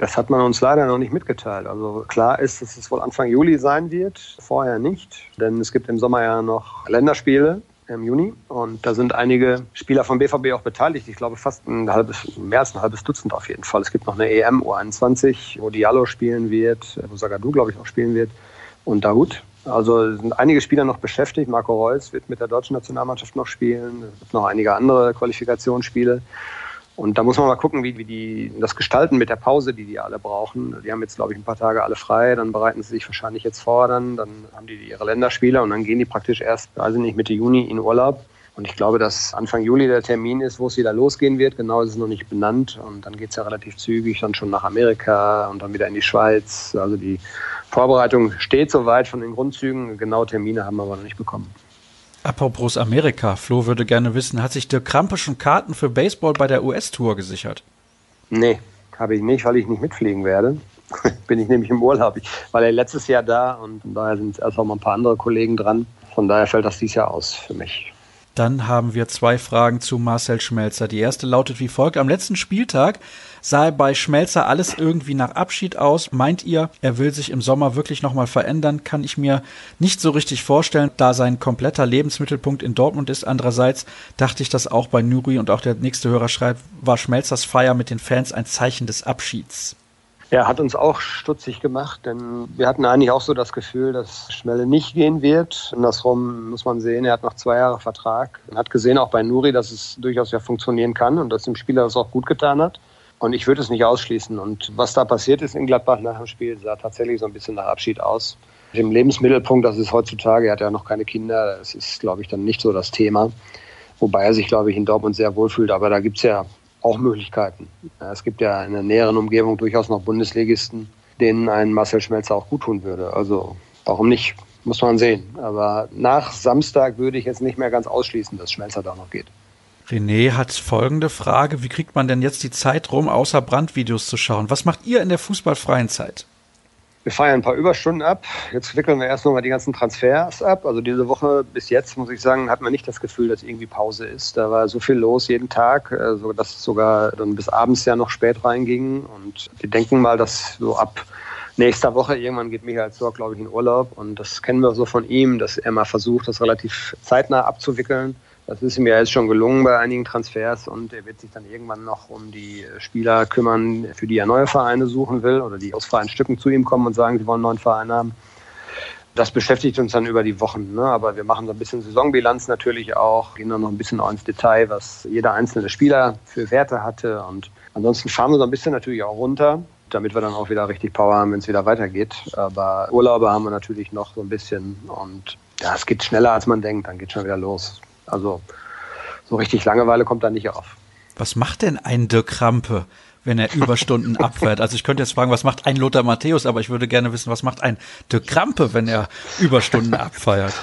Das hat man uns leider noch nicht mitgeteilt. Also klar ist, dass es wohl Anfang Juli sein wird, vorher nicht, denn es gibt im Sommer ja noch Länderspiele im Juni und da sind einige Spieler vom BVB auch beteiligt. Ich glaube fast ein halbes, mehr als ein halbes Dutzend auf jeden Fall. Es gibt noch eine EM U21, wo Diallo spielen wird, wo Sagadu glaube ich auch spielen wird und Dahoud. Also sind einige Spieler noch beschäftigt. Marco Reus wird mit der deutschen Nationalmannschaft noch spielen. Es gibt noch einige andere Qualifikationsspiele. Und da muss man mal gucken, wie, wie die das gestalten mit der Pause, die die alle brauchen. Die haben jetzt, glaube ich, ein paar Tage alle frei, dann bereiten sie sich wahrscheinlich jetzt vor, dann, dann haben die ihre Länderspiele und dann gehen die praktisch erst, weiß ich nicht, Mitte Juni in Urlaub. Und ich glaube, dass Anfang Juli der Termin ist, wo es wieder losgehen wird. Genau ist es noch nicht benannt. Und dann geht es ja relativ zügig dann schon nach Amerika und dann wieder in die Schweiz. Also die Vorbereitung steht soweit von den Grundzügen. Genau Termine haben wir aber noch nicht bekommen. Apropos Amerika, Flo würde gerne wissen, hat sich Dirk Krampe schon Karten für Baseball bei der US-Tour gesichert? Nee, habe ich nicht, weil ich nicht mitfliegen werde. Bin ich nämlich im Urlaub. Ich war ja letztes Jahr da und von daher sind erst auch mal ein paar andere Kollegen dran. Von daher fällt das dieses Jahr aus für mich. Dann haben wir zwei Fragen zu Marcel Schmelzer. Die erste lautet wie folgt. Am letzten Spieltag sah bei Schmelzer alles irgendwie nach Abschied aus. Meint ihr, er will sich im Sommer wirklich nochmal verändern? Kann ich mir nicht so richtig vorstellen, da sein kompletter Lebensmittelpunkt in Dortmund ist. Andererseits dachte ich das auch bei Nuri und auch der nächste Hörer schreibt, war Schmelzers Feier mit den Fans ein Zeichen des Abschieds. Ja, hat uns auch stutzig gemacht, denn wir hatten eigentlich auch so das Gefühl, dass Schmelle nicht gehen wird. Andersrum muss man sehen, er hat noch zwei Jahre Vertrag. Man hat gesehen auch bei Nuri, dass es durchaus ja funktionieren kann und dass dem Spieler das auch gut getan hat. Und ich würde es nicht ausschließen. Und was da passiert ist in Gladbach nach dem Spiel, sah tatsächlich so ein bisschen nach Abschied aus. Im Lebensmittelpunkt, das ist heutzutage, er hat ja noch keine Kinder, das ist, glaube ich, dann nicht so das Thema. Wobei er sich, glaube ich, in Dortmund sehr wohlfühlt. Aber da gibt es ja auch Möglichkeiten. Es gibt ja in der näheren Umgebung durchaus noch Bundesligisten, denen ein Marcel Schmelzer auch gut tun würde. Also warum nicht? Muss man sehen. Aber nach Samstag würde ich jetzt nicht mehr ganz ausschließen, dass Schmelzer da noch geht. René hat folgende Frage. Wie kriegt man denn jetzt die Zeit rum, außer Brandvideos zu schauen? Was macht ihr in der fußballfreien Zeit? Wir feiern ein paar Überstunden ab. Jetzt wickeln wir erst nochmal die ganzen Transfers ab. Also diese Woche bis jetzt, muss ich sagen, hat man nicht das Gefühl, dass irgendwie Pause ist. Da war so viel los jeden Tag, äh, dass es sogar dann bis abends ja noch spät reinging. Und wir denken mal, dass so ab nächster Woche irgendwann geht Michael Zorg, glaube ich, in Urlaub. Und das kennen wir so von ihm, dass er mal versucht, das relativ zeitnah abzuwickeln. Das ist ihm ja jetzt schon gelungen bei einigen Transfers und er wird sich dann irgendwann noch um die Spieler kümmern, für die er neue Vereine suchen will oder die aus freien Stücken zu ihm kommen und sagen, sie wollen einen neuen Verein haben. Das beschäftigt uns dann über die Wochen. Ne? Aber wir machen so ein bisschen Saisonbilanz natürlich auch, gehen dann noch ein bisschen ins Detail, was jeder einzelne Spieler für Werte hatte. Und ansonsten fahren wir so ein bisschen natürlich auch runter, damit wir dann auch wieder richtig Power haben, wenn es wieder weitergeht. Aber Urlaube haben wir natürlich noch so ein bisschen. Und ja, es geht schneller, als man denkt. Dann geht schon wieder los. Also so richtig Langeweile kommt da nicht auf. Was macht denn ein Dirk Krampe, wenn er Überstunden abfährt? Also ich könnte jetzt fragen, was macht ein Lothar Matthäus, aber ich würde gerne wissen, was macht ein Dirk Krampe, wenn er Überstunden abfeiert?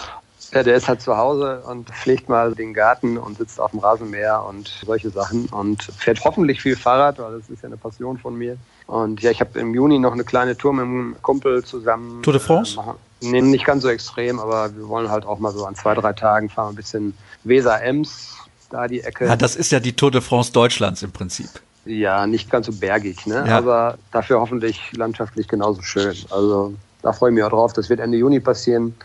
Ja, der ist halt zu Hause und pflegt mal den Garten und sitzt auf dem Rasenmäher und solche Sachen und fährt hoffentlich viel Fahrrad, weil das ist ja eine Passion von mir. Und ja, ich habe im Juni noch eine kleine Tour mit einem Kumpel zusammen. Tour de France? Äh, nee, nicht ganz so extrem, aber wir wollen halt auch mal so an zwei, drei Tagen fahren, ein bisschen Weser-Ems, da die Ecke. Ja, das ist ja die Tour de France Deutschlands im Prinzip. Ja, nicht ganz so bergig, ne? Ja. aber dafür hoffentlich landschaftlich genauso schön. Also da freue ich mich auch drauf. Das wird Ende Juni passieren.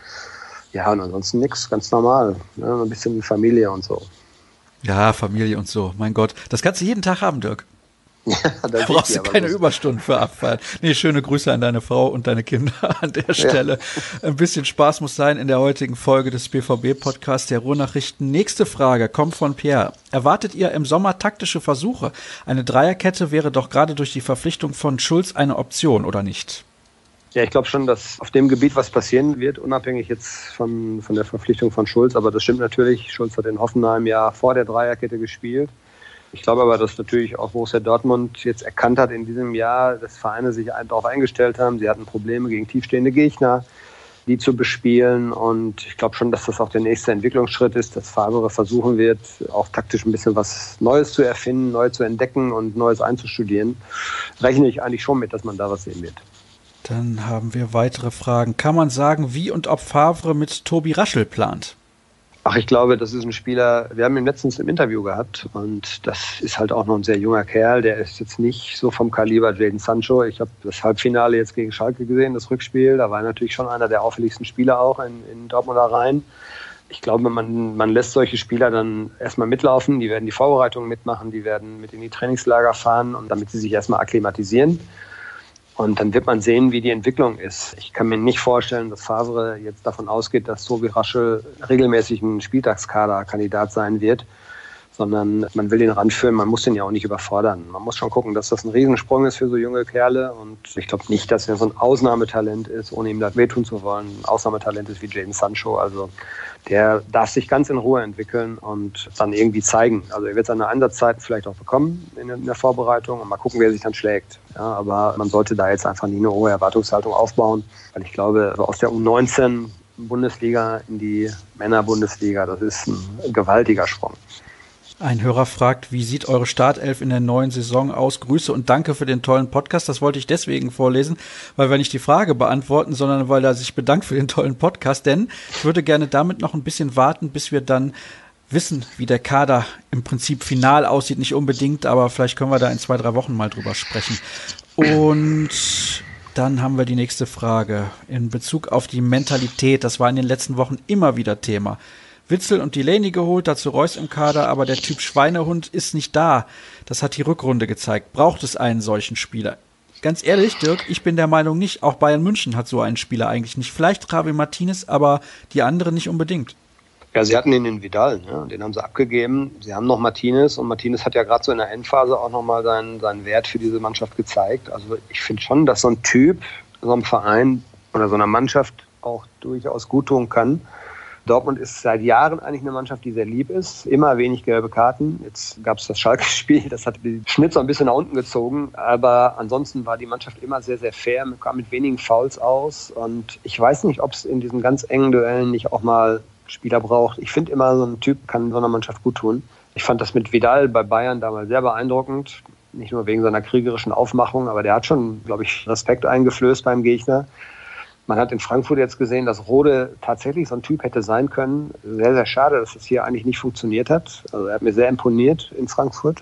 Ja, und ansonsten nichts, ganz normal. Ne? Ein bisschen Familie und so. Ja, Familie und so. Mein Gott, das kannst du jeden Tag haben, Dirk. Ja, da brauchst du keine Überstunden für Abfahrt. Nee, schöne Grüße an deine Frau und deine Kinder an der Stelle. Ja. Ein bisschen Spaß muss sein in der heutigen Folge des BVB-Podcasts der Ruhrnachrichten. Nächste Frage kommt von Pierre. Erwartet ihr im Sommer taktische Versuche? Eine Dreierkette wäre doch gerade durch die Verpflichtung von Schulz eine Option, oder nicht? Ja, ich glaube schon, dass auf dem Gebiet was passieren wird, unabhängig jetzt von, von der Verpflichtung von Schulz. Aber das stimmt natürlich. Schulz hat in Hoffenheim ja vor der Dreierkette gespielt. Ich glaube aber, dass natürlich auch Borussia Dortmund jetzt erkannt hat in diesem Jahr, dass Vereine sich darauf eingestellt haben. Sie hatten Probleme gegen tiefstehende Gegner, die zu bespielen. Und ich glaube schon, dass das auch der nächste Entwicklungsschritt ist, dass Favre versuchen wird, auch taktisch ein bisschen was Neues zu erfinden, neu zu entdecken und Neues einzustudieren. Rechne ich eigentlich schon mit, dass man da was sehen wird. Dann haben wir weitere Fragen. Kann man sagen, wie und ob Favre mit Tobi Raschel plant? Ach, ich glaube, das ist ein Spieler, wir haben ihn letztens im Interview gehabt und das ist halt auch noch ein sehr junger Kerl, der ist jetzt nicht so vom Kaliber Jaden Sancho. Ich habe das Halbfinale jetzt gegen Schalke gesehen, das Rückspiel, da war er natürlich schon einer der auffälligsten Spieler auch in, in Dortmunder Rhein. Ich glaube, man, man lässt solche Spieler dann erstmal mitlaufen, die werden die Vorbereitungen mitmachen, die werden mit in die Trainingslager fahren und damit sie sich erstmal akklimatisieren. Und dann wird man sehen, wie die Entwicklung ist. Ich kann mir nicht vorstellen, dass Favre jetzt davon ausgeht, dass Tobi Raschel regelmäßig ein Spieltagskaderkandidat sein wird, sondern man will ihn ranführen, man muss den ja auch nicht überfordern. Man muss schon gucken, dass das ein Riesensprung ist für so junge Kerle und ich glaube nicht, dass er so ein Ausnahmetalent ist, ohne ihm das wehtun zu wollen. Ein Ausnahmetalent ist wie Jaden Sancho. Also der darf sich ganz in Ruhe entwickeln und dann irgendwie zeigen. Also er wird seine Einsatzzeiten vielleicht auch bekommen in der Vorbereitung und mal gucken, wer sich dann schlägt. Ja, aber man sollte da jetzt einfach nie eine hohe Erwartungshaltung aufbauen, weil ich glaube, aus der U19 Bundesliga in die Männerbundesliga, das ist ein gewaltiger Sprung. Ein Hörer fragt, wie sieht eure Startelf in der neuen Saison aus? Grüße und danke für den tollen Podcast. Das wollte ich deswegen vorlesen, weil wir nicht die Frage beantworten, sondern weil er sich bedankt für den tollen Podcast. Denn ich würde gerne damit noch ein bisschen warten, bis wir dann wissen, wie der Kader im Prinzip final aussieht. Nicht unbedingt, aber vielleicht können wir da in zwei, drei Wochen mal drüber sprechen. Und dann haben wir die nächste Frage in Bezug auf die Mentalität. Das war in den letzten Wochen immer wieder Thema. Witzel und Delaney geholt, dazu Reus im Kader, aber der Typ Schweinehund ist nicht da. Das hat die Rückrunde gezeigt. Braucht es einen solchen Spieler? Ganz ehrlich, Dirk, ich bin der Meinung nicht. Auch Bayern München hat so einen Spieler eigentlich nicht. Vielleicht Javi Martinez, aber die anderen nicht unbedingt. Ja, sie hatten den in Vidal, ja, den haben sie abgegeben. Sie haben noch Martinez und Martinez hat ja gerade so in der Endphase auch nochmal seinen, seinen Wert für diese Mannschaft gezeigt. Also ich finde schon, dass so ein Typ so einem Verein oder so einer Mannschaft auch durchaus gut tun kann. Dortmund ist seit Jahren eigentlich eine Mannschaft, die sehr lieb ist. Immer wenig gelbe Karten. Jetzt gab es das Schalke-Spiel, das hat den Schnitt so ein bisschen nach unten gezogen. Aber ansonsten war die Mannschaft immer sehr, sehr fair, kam mit wenigen Fouls aus. Und ich weiß nicht, ob es in diesen ganz engen Duellen nicht auch mal Spieler braucht. Ich finde immer, so ein Typ kann so einer Mannschaft gut tun. Ich fand das mit Vidal bei Bayern damals sehr beeindruckend. Nicht nur wegen seiner kriegerischen Aufmachung, aber der hat schon, glaube ich, Respekt eingeflößt beim Gegner. Man hat in Frankfurt jetzt gesehen, dass Rode tatsächlich so ein Typ hätte sein können. Sehr, sehr schade, dass es hier eigentlich nicht funktioniert hat. Also er hat mir sehr imponiert in Frankfurt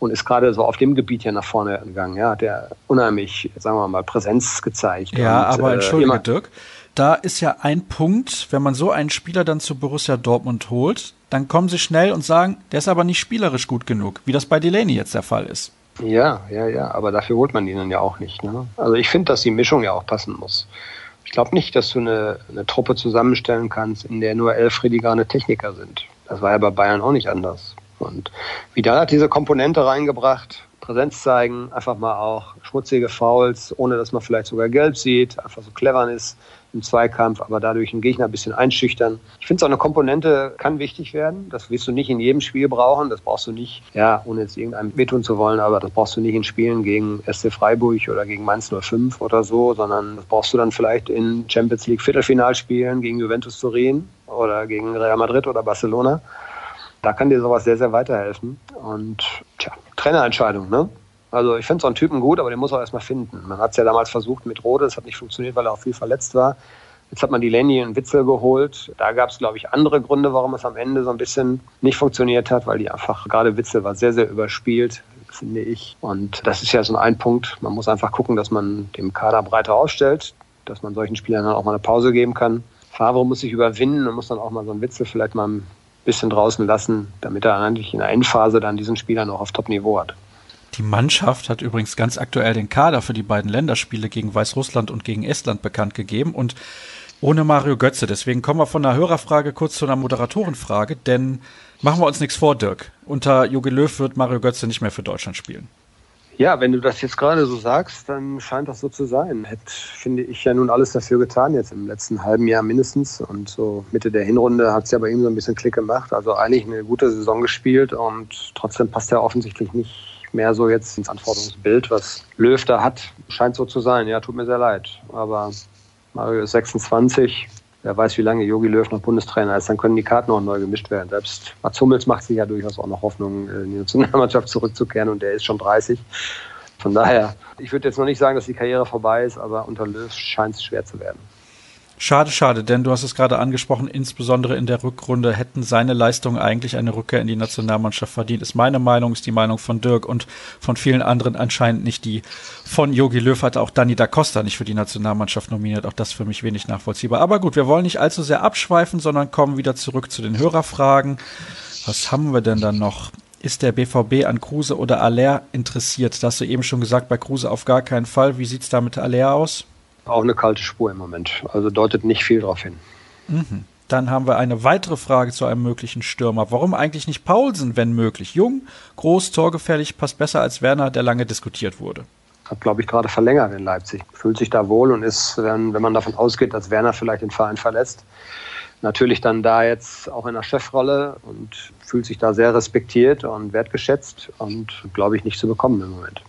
und ist gerade so auf dem Gebiet hier nach vorne gegangen. Ja, hat er unheimlich, sagen wir mal, Präsenz gezeigt. Ja, und, aber äh, entschuldige, äh, Dirk, da ist ja ein Punkt, wenn man so einen Spieler dann zu Borussia Dortmund holt, dann kommen sie schnell und sagen, der ist aber nicht spielerisch gut genug, wie das bei Delaney jetzt der Fall ist. Ja, ja, ja, aber dafür holt man ihn dann ja auch nicht. Ne? Also ich finde, dass die Mischung ja auch passen muss. Ich glaube nicht, dass du eine, eine Truppe zusammenstellen kannst, in der nur elf filigrane Techniker sind. Das war ja bei Bayern auch nicht anders. Und Vidal hat diese Komponente reingebracht, Präsenz zeigen, einfach mal auch schmutzige Fouls, ohne dass man vielleicht sogar gelb sieht, einfach so Cleverness im Zweikampf, aber dadurch einen Gegner ein bisschen einschüchtern. Ich finde, so eine Komponente kann wichtig werden. Das wirst du nicht in jedem Spiel brauchen. Das brauchst du nicht, ja, ohne jetzt irgendeinem wehtun zu wollen, aber das brauchst du nicht in Spielen gegen SC Freiburg oder gegen Mainz 05 oder so, sondern das brauchst du dann vielleicht in Champions League Viertelfinalspielen gegen Juventus Turin oder gegen Real Madrid oder Barcelona. Da kann dir sowas sehr, sehr weiterhelfen. Und tja, Trainerentscheidung, ne? Also ich finde so einen Typen gut, aber den muss er erstmal finden. Man hat es ja damals versucht mit Rode, das hat nicht funktioniert, weil er auch viel verletzt war. Jetzt hat man die Lenny und Witzel geholt. Da gab es, glaube ich, andere Gründe, warum es am Ende so ein bisschen nicht funktioniert hat, weil die einfach, gerade Witzel war sehr, sehr überspielt, finde ich. Und das ist ja so ein Punkt. Man muss einfach gucken, dass man dem Kader breiter aufstellt, dass man solchen Spielern dann auch mal eine Pause geben kann. Favre muss sich überwinden und muss dann auch mal so einen Witzel vielleicht mal ein bisschen draußen lassen, damit er eigentlich in der Endphase dann diesen Spieler noch auf Top-Niveau hat. Die Mannschaft hat übrigens ganz aktuell den Kader für die beiden Länderspiele gegen Weißrussland und gegen Estland bekannt gegeben und ohne Mario Götze. Deswegen kommen wir von einer Hörerfrage kurz zu einer Moderatorenfrage, denn machen wir uns nichts vor, Dirk. Unter Jogi Löw wird Mario Götze nicht mehr für Deutschland spielen. Ja, wenn du das jetzt gerade so sagst, dann scheint das so zu sein. Hätte, finde ich, ja nun alles dafür getan, jetzt im letzten halben Jahr mindestens. Und so Mitte der Hinrunde hat es ja bei ihm so ein bisschen Klick gemacht. Also eigentlich eine gute Saison gespielt und trotzdem passt er offensichtlich nicht mehr so jetzt ins Anforderungsbild, was Löw da hat. Scheint so zu sein. Ja, tut mir sehr leid. Aber Mario ist 26. Wer weiß, wie lange Jogi Löw noch Bundestrainer ist, dann können die Karten auch neu gemischt werden. Selbst Mats Hummels macht sich ja durchaus auch noch Hoffnung, in die Nationalmannschaft zurückzukehren und der ist schon 30. Von daher, ich würde jetzt noch nicht sagen, dass die Karriere vorbei ist, aber unter Löw scheint es schwer zu werden. Schade, schade, denn du hast es gerade angesprochen, insbesondere in der Rückrunde hätten seine Leistungen eigentlich eine Rückkehr in die Nationalmannschaft verdient. Ist meine Meinung, ist die Meinung von Dirk und von vielen anderen anscheinend nicht die von Jogi Löw hat auch Dani da Costa nicht für die Nationalmannschaft nominiert. Auch das für mich wenig nachvollziehbar. Aber gut, wir wollen nicht allzu sehr abschweifen, sondern kommen wieder zurück zu den Hörerfragen. Was haben wir denn dann noch? Ist der BVB an Kruse oder Aller interessiert? Das hast du eben schon gesagt, bei Kruse auf gar keinen Fall. Wie sieht's da mit Aller aus? Auch eine kalte Spur im Moment. Also deutet nicht viel darauf hin. Mhm. Dann haben wir eine weitere Frage zu einem möglichen Stürmer. Warum eigentlich nicht Paulsen, wenn möglich? Jung, groß, torgefährlich, passt besser als Werner, der lange diskutiert wurde. Hat, glaube ich, gerade verlängert in Leipzig. Fühlt sich da wohl und ist, wenn, wenn man davon ausgeht, dass Werner vielleicht den Verein verlässt, natürlich dann da jetzt auch in der Chefrolle und fühlt sich da sehr respektiert und wertgeschätzt und, glaube ich, nicht zu bekommen im Moment.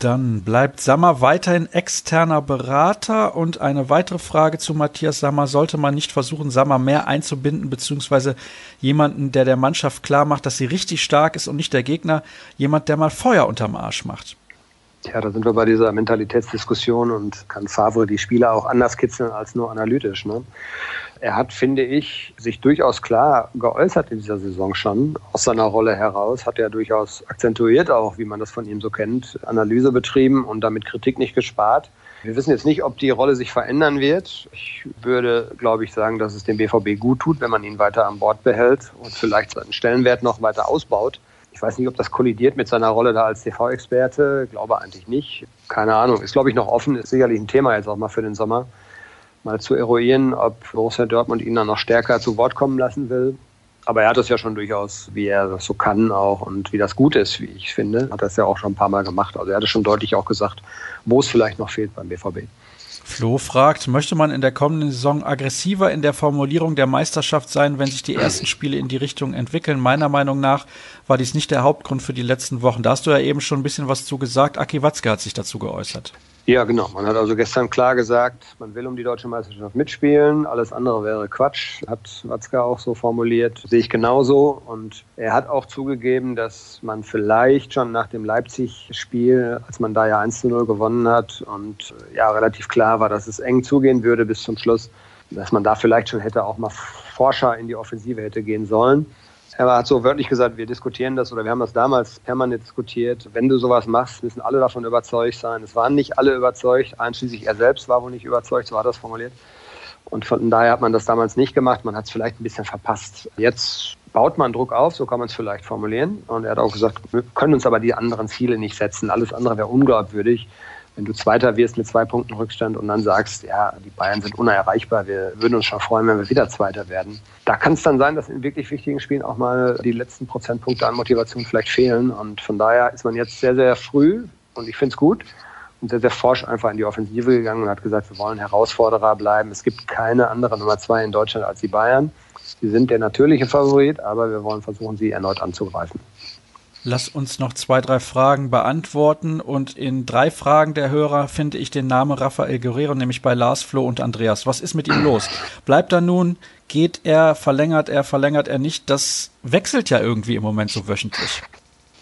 Dann bleibt Sammer weiterhin externer Berater und eine weitere Frage zu Matthias Sammer. Sollte man nicht versuchen, Sammer mehr einzubinden, beziehungsweise jemanden, der der Mannschaft klar macht, dass sie richtig stark ist und nicht der Gegner, jemand, der mal Feuer unterm Arsch macht? Ja, da sind wir bei dieser Mentalitätsdiskussion und kann Favre die Spieler auch anders kitzeln als nur analytisch. Ne? Er hat, finde ich, sich durchaus klar geäußert in dieser Saison schon. Aus seiner Rolle heraus hat er durchaus akzentuiert auch, wie man das von ihm so kennt, Analyse betrieben und damit Kritik nicht gespart. Wir wissen jetzt nicht, ob die Rolle sich verändern wird. Ich würde, glaube ich, sagen, dass es dem BVB gut tut, wenn man ihn weiter an Bord behält und vielleicht seinen Stellenwert noch weiter ausbaut. Ich weiß nicht, ob das kollidiert mit seiner Rolle da als TV-Experte. Glaube eigentlich nicht. Keine Ahnung. Ist, glaube ich, noch offen. Ist sicherlich ein Thema jetzt auch mal für den Sommer mal zu eruieren, ob Borussia Dortmund ihn dann noch stärker zu Wort kommen lassen will. Aber er hat das ja schon durchaus, wie er das so kann auch und wie das gut ist, wie ich finde, hat das ja auch schon ein paar Mal gemacht. Also er hat es schon deutlich auch gesagt, wo es vielleicht noch fehlt beim BVB. Flo fragt, möchte man in der kommenden Saison aggressiver in der Formulierung der Meisterschaft sein, wenn sich die ersten Spiele in die Richtung entwickeln? Meiner Meinung nach war dies nicht der Hauptgrund für die letzten Wochen. Da hast du ja eben schon ein bisschen was zu gesagt. Aki Watzke hat sich dazu geäußert. Ja, genau. Man hat also gestern klar gesagt, man will um die deutsche Meisterschaft mitspielen. Alles andere wäre Quatsch, hat Watzke auch so formuliert. Sehe ich genauso. Und er hat auch zugegeben, dass man vielleicht schon nach dem Leipzig-Spiel, als man da ja 1 zu 0 gewonnen hat und ja relativ klar war, dass es eng zugehen würde bis zum Schluss, dass man da vielleicht schon hätte auch mal Forscher in die Offensive hätte gehen sollen. Er hat so wörtlich gesagt, wir diskutieren das oder wir haben das damals permanent diskutiert. Wenn du sowas machst, müssen alle davon überzeugt sein. Es waren nicht alle überzeugt, einschließlich er selbst war wohl nicht überzeugt, so hat er es formuliert. Und von daher hat man das damals nicht gemacht. Man hat es vielleicht ein bisschen verpasst. Jetzt baut man Druck auf, so kann man es vielleicht formulieren. Und er hat auch gesagt, wir können uns aber die anderen Ziele nicht setzen. Alles andere wäre unglaubwürdig wenn du Zweiter wirst mit zwei Punkten Rückstand und dann sagst, ja, die Bayern sind unerreichbar, wir würden uns schon freuen, wenn wir wieder Zweiter werden. Da kann es dann sein, dass in wirklich wichtigen Spielen auch mal die letzten Prozentpunkte an Motivation vielleicht fehlen. Und von daher ist man jetzt sehr, sehr früh und ich finde es gut und sehr, sehr forsch einfach in die Offensive gegangen und hat gesagt, wir wollen Herausforderer bleiben. Es gibt keine andere Nummer zwei in Deutschland als die Bayern. Sie sind der natürliche Favorit, aber wir wollen versuchen, sie erneut anzugreifen. Lass uns noch zwei, drei Fragen beantworten. Und in drei Fragen der Hörer finde ich den Namen Rafael Guerrero, nämlich bei Lars, Flo und Andreas. Was ist mit ihm los? Bleibt er nun? Geht er? Verlängert er? Verlängert er nicht? Das wechselt ja irgendwie im Moment so wöchentlich.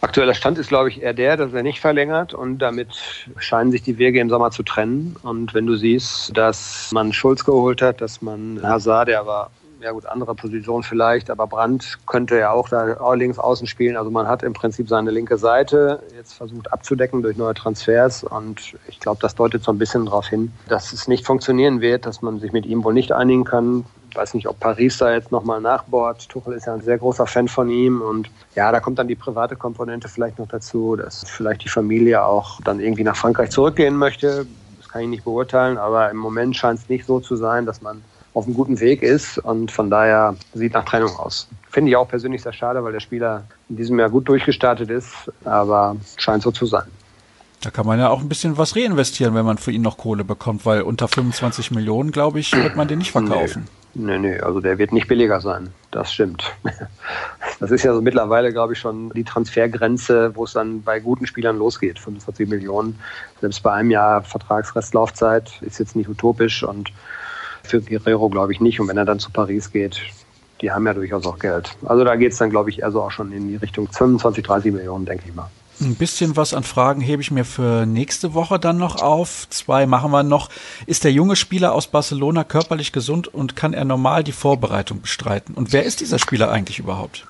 Aktueller Stand ist, glaube ich, eher der, dass er nicht verlängert und damit scheinen sich die Wege im Sommer zu trennen. Und wenn du siehst, dass man Schulz geholt hat, dass man Hazard, der aber ja gut, andere Position vielleicht, aber Brandt könnte ja auch da links außen spielen. Also man hat im Prinzip seine linke Seite jetzt versucht abzudecken durch neue Transfers und ich glaube, das deutet so ein bisschen darauf hin, dass es nicht funktionieren wird, dass man sich mit ihm wohl nicht einigen kann. Ich weiß nicht, ob Paris da jetzt nochmal nachbohrt. Tuchel ist ja ein sehr großer Fan von ihm und ja, da kommt dann die private Komponente vielleicht noch dazu, dass vielleicht die Familie auch dann irgendwie nach Frankreich zurückgehen möchte. Das kann ich nicht beurteilen, aber im Moment scheint es nicht so zu sein, dass man auf einem guten Weg ist und von daher sieht nach Trennung aus. Finde ich auch persönlich sehr schade, weil der Spieler in diesem Jahr gut durchgestartet ist, aber scheint so zu sein. Da kann man ja auch ein bisschen was reinvestieren, wenn man für ihn noch Kohle bekommt, weil unter 25 Millionen, glaube ich, wird man den nicht verkaufen. Nee, nee, nee, also der wird nicht billiger sein. Das stimmt. Das ist ja so mittlerweile, glaube ich, schon die Transfergrenze, wo es dann bei guten Spielern losgeht. 45 Millionen. Selbst bei einem Jahr Vertragsrestlaufzeit ist jetzt nicht utopisch und für Guerrero glaube ich nicht. Und wenn er dann zu Paris geht, die haben ja durchaus auch Geld. Also da geht es dann, glaube ich, eher so auch schon in die Richtung 25, 30 Millionen, denke ich mal. Ein bisschen was an Fragen hebe ich mir für nächste Woche dann noch auf. Zwei machen wir noch. Ist der junge Spieler aus Barcelona körperlich gesund und kann er normal die Vorbereitung bestreiten? Und wer ist dieser Spieler eigentlich überhaupt?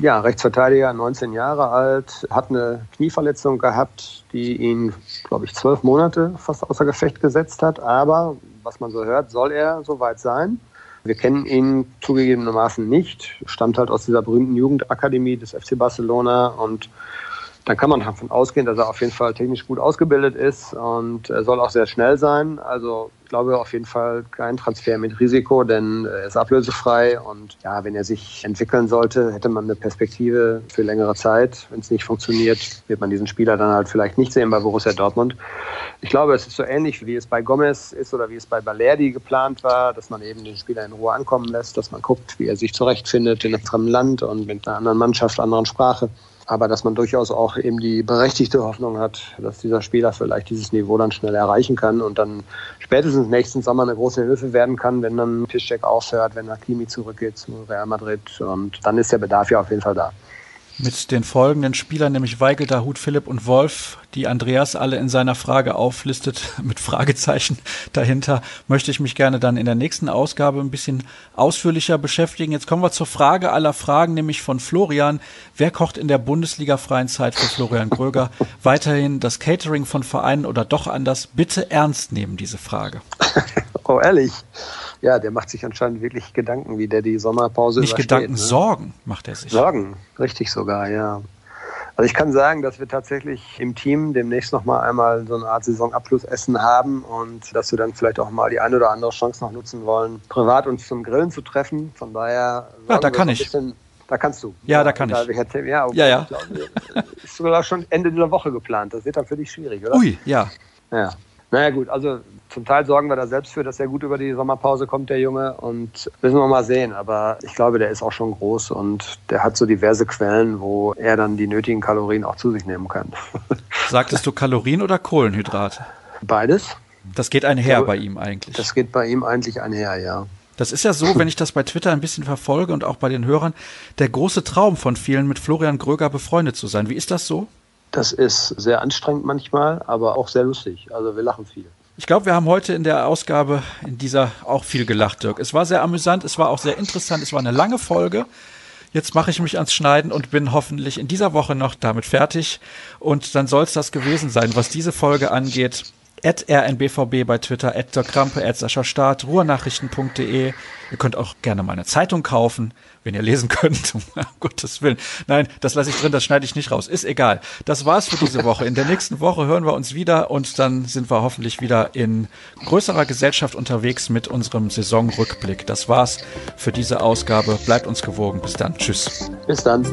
Ja, Rechtsverteidiger, 19 Jahre alt, hat eine Knieverletzung gehabt, die ihn, glaube ich, zwölf Monate fast außer Gefecht gesetzt hat. Aber was man so hört, soll er soweit sein. Wir kennen ihn zugegebenermaßen nicht, stammt halt aus dieser berühmten Jugendakademie des FC Barcelona und dann kann man davon ausgehen, dass er auf jeden Fall technisch gut ausgebildet ist und er soll auch sehr schnell sein. Also glaube auf jeden Fall kein Transfer mit Risiko, denn er ist ablösefrei und ja, wenn er sich entwickeln sollte, hätte man eine Perspektive für längere Zeit. Wenn es nicht funktioniert, wird man diesen Spieler dann halt vielleicht nicht sehen bei Borussia Dortmund. Ich glaube, es ist so ähnlich, wie es bei Gomez ist oder wie es bei Balerdi geplant war, dass man eben den Spieler in Ruhe ankommen lässt, dass man guckt, wie er sich zurechtfindet in einem fremden Land und mit einer anderen Mannschaft, anderen Sprache aber dass man durchaus auch eben die berechtigte Hoffnung hat, dass dieser Spieler vielleicht dieses Niveau dann schnell erreichen kann und dann spätestens nächsten Sommer eine große Hilfe werden kann, wenn dann Piszczek aufhört, wenn Hakimi zurückgeht zu Real Madrid. Und dann ist der Bedarf ja auf jeden Fall da. Mit den folgenden Spielern, nämlich Weigel, Dahut, Philipp und Wolf, die Andreas alle in seiner Frage auflistet, mit Fragezeichen dahinter, möchte ich mich gerne dann in der nächsten Ausgabe ein bisschen ausführlicher beschäftigen. Jetzt kommen wir zur Frage aller Fragen, nämlich von Florian. Wer kocht in der Bundesliga freien Zeit für Florian Gröger? Weiterhin das Catering von Vereinen oder doch anders? Bitte ernst nehmen diese Frage. oh, ehrlich? ja, der macht sich anscheinend wirklich Gedanken, wie der die Sommerpause Nicht Gedanken, ne? Sorgen macht er sich. Sorgen, richtig sogar, ja. Also ich kann sagen, dass wir tatsächlich im Team demnächst noch mal einmal so eine Art Saisonabschlussessen haben und dass wir dann vielleicht auch mal die eine oder andere Chance noch nutzen wollen, privat uns zum Grillen zu treffen. Von daher ja, da kann ich. Da kannst du. Ja, da kann ich. Ja, okay, ja. ja. Glaube, ist sogar schon Ende dieser Woche geplant. Das wird dann für dich schwierig, oder? Ui, ja. Ja. Naja gut, also zum Teil sorgen wir da selbst für, dass er gut über die Sommerpause kommt, der Junge. Und müssen wir mal sehen. Aber ich glaube, der ist auch schon groß und der hat so diverse Quellen, wo er dann die nötigen Kalorien auch zu sich nehmen kann. Sagtest du Kalorien oder Kohlenhydrate? Beides. Das geht einher glaube, bei ihm eigentlich. Das geht bei ihm eigentlich einher, ja. Das ist ja so, wenn ich das bei Twitter ein bisschen verfolge und auch bei den Hörern, der große Traum von vielen, mit Florian Gröger befreundet zu sein. Wie ist das so? Das ist sehr anstrengend manchmal, aber auch sehr lustig. Also wir lachen viel. Ich glaube, wir haben heute in der Ausgabe, in dieser auch viel gelacht, Dirk. Es war sehr amüsant, es war auch sehr interessant, es war eine lange Folge. Jetzt mache ich mich ans Schneiden und bin hoffentlich in dieser Woche noch damit fertig. Und dann soll es das gewesen sein, was diese Folge angeht at rnbvb bei Twitter, at der Krampe, at Sascha Staat, ruhrnachrichten.de. Ihr könnt auch gerne mal eine Zeitung kaufen, wenn ihr lesen könnt. um Gottes Willen. Nein, das lasse ich drin, das schneide ich nicht raus. Ist egal. Das war's für diese Woche. In der nächsten Woche hören wir uns wieder und dann sind wir hoffentlich wieder in größerer Gesellschaft unterwegs mit unserem Saisonrückblick. Das war's für diese Ausgabe. Bleibt uns gewogen. Bis dann. Tschüss. Bis dann.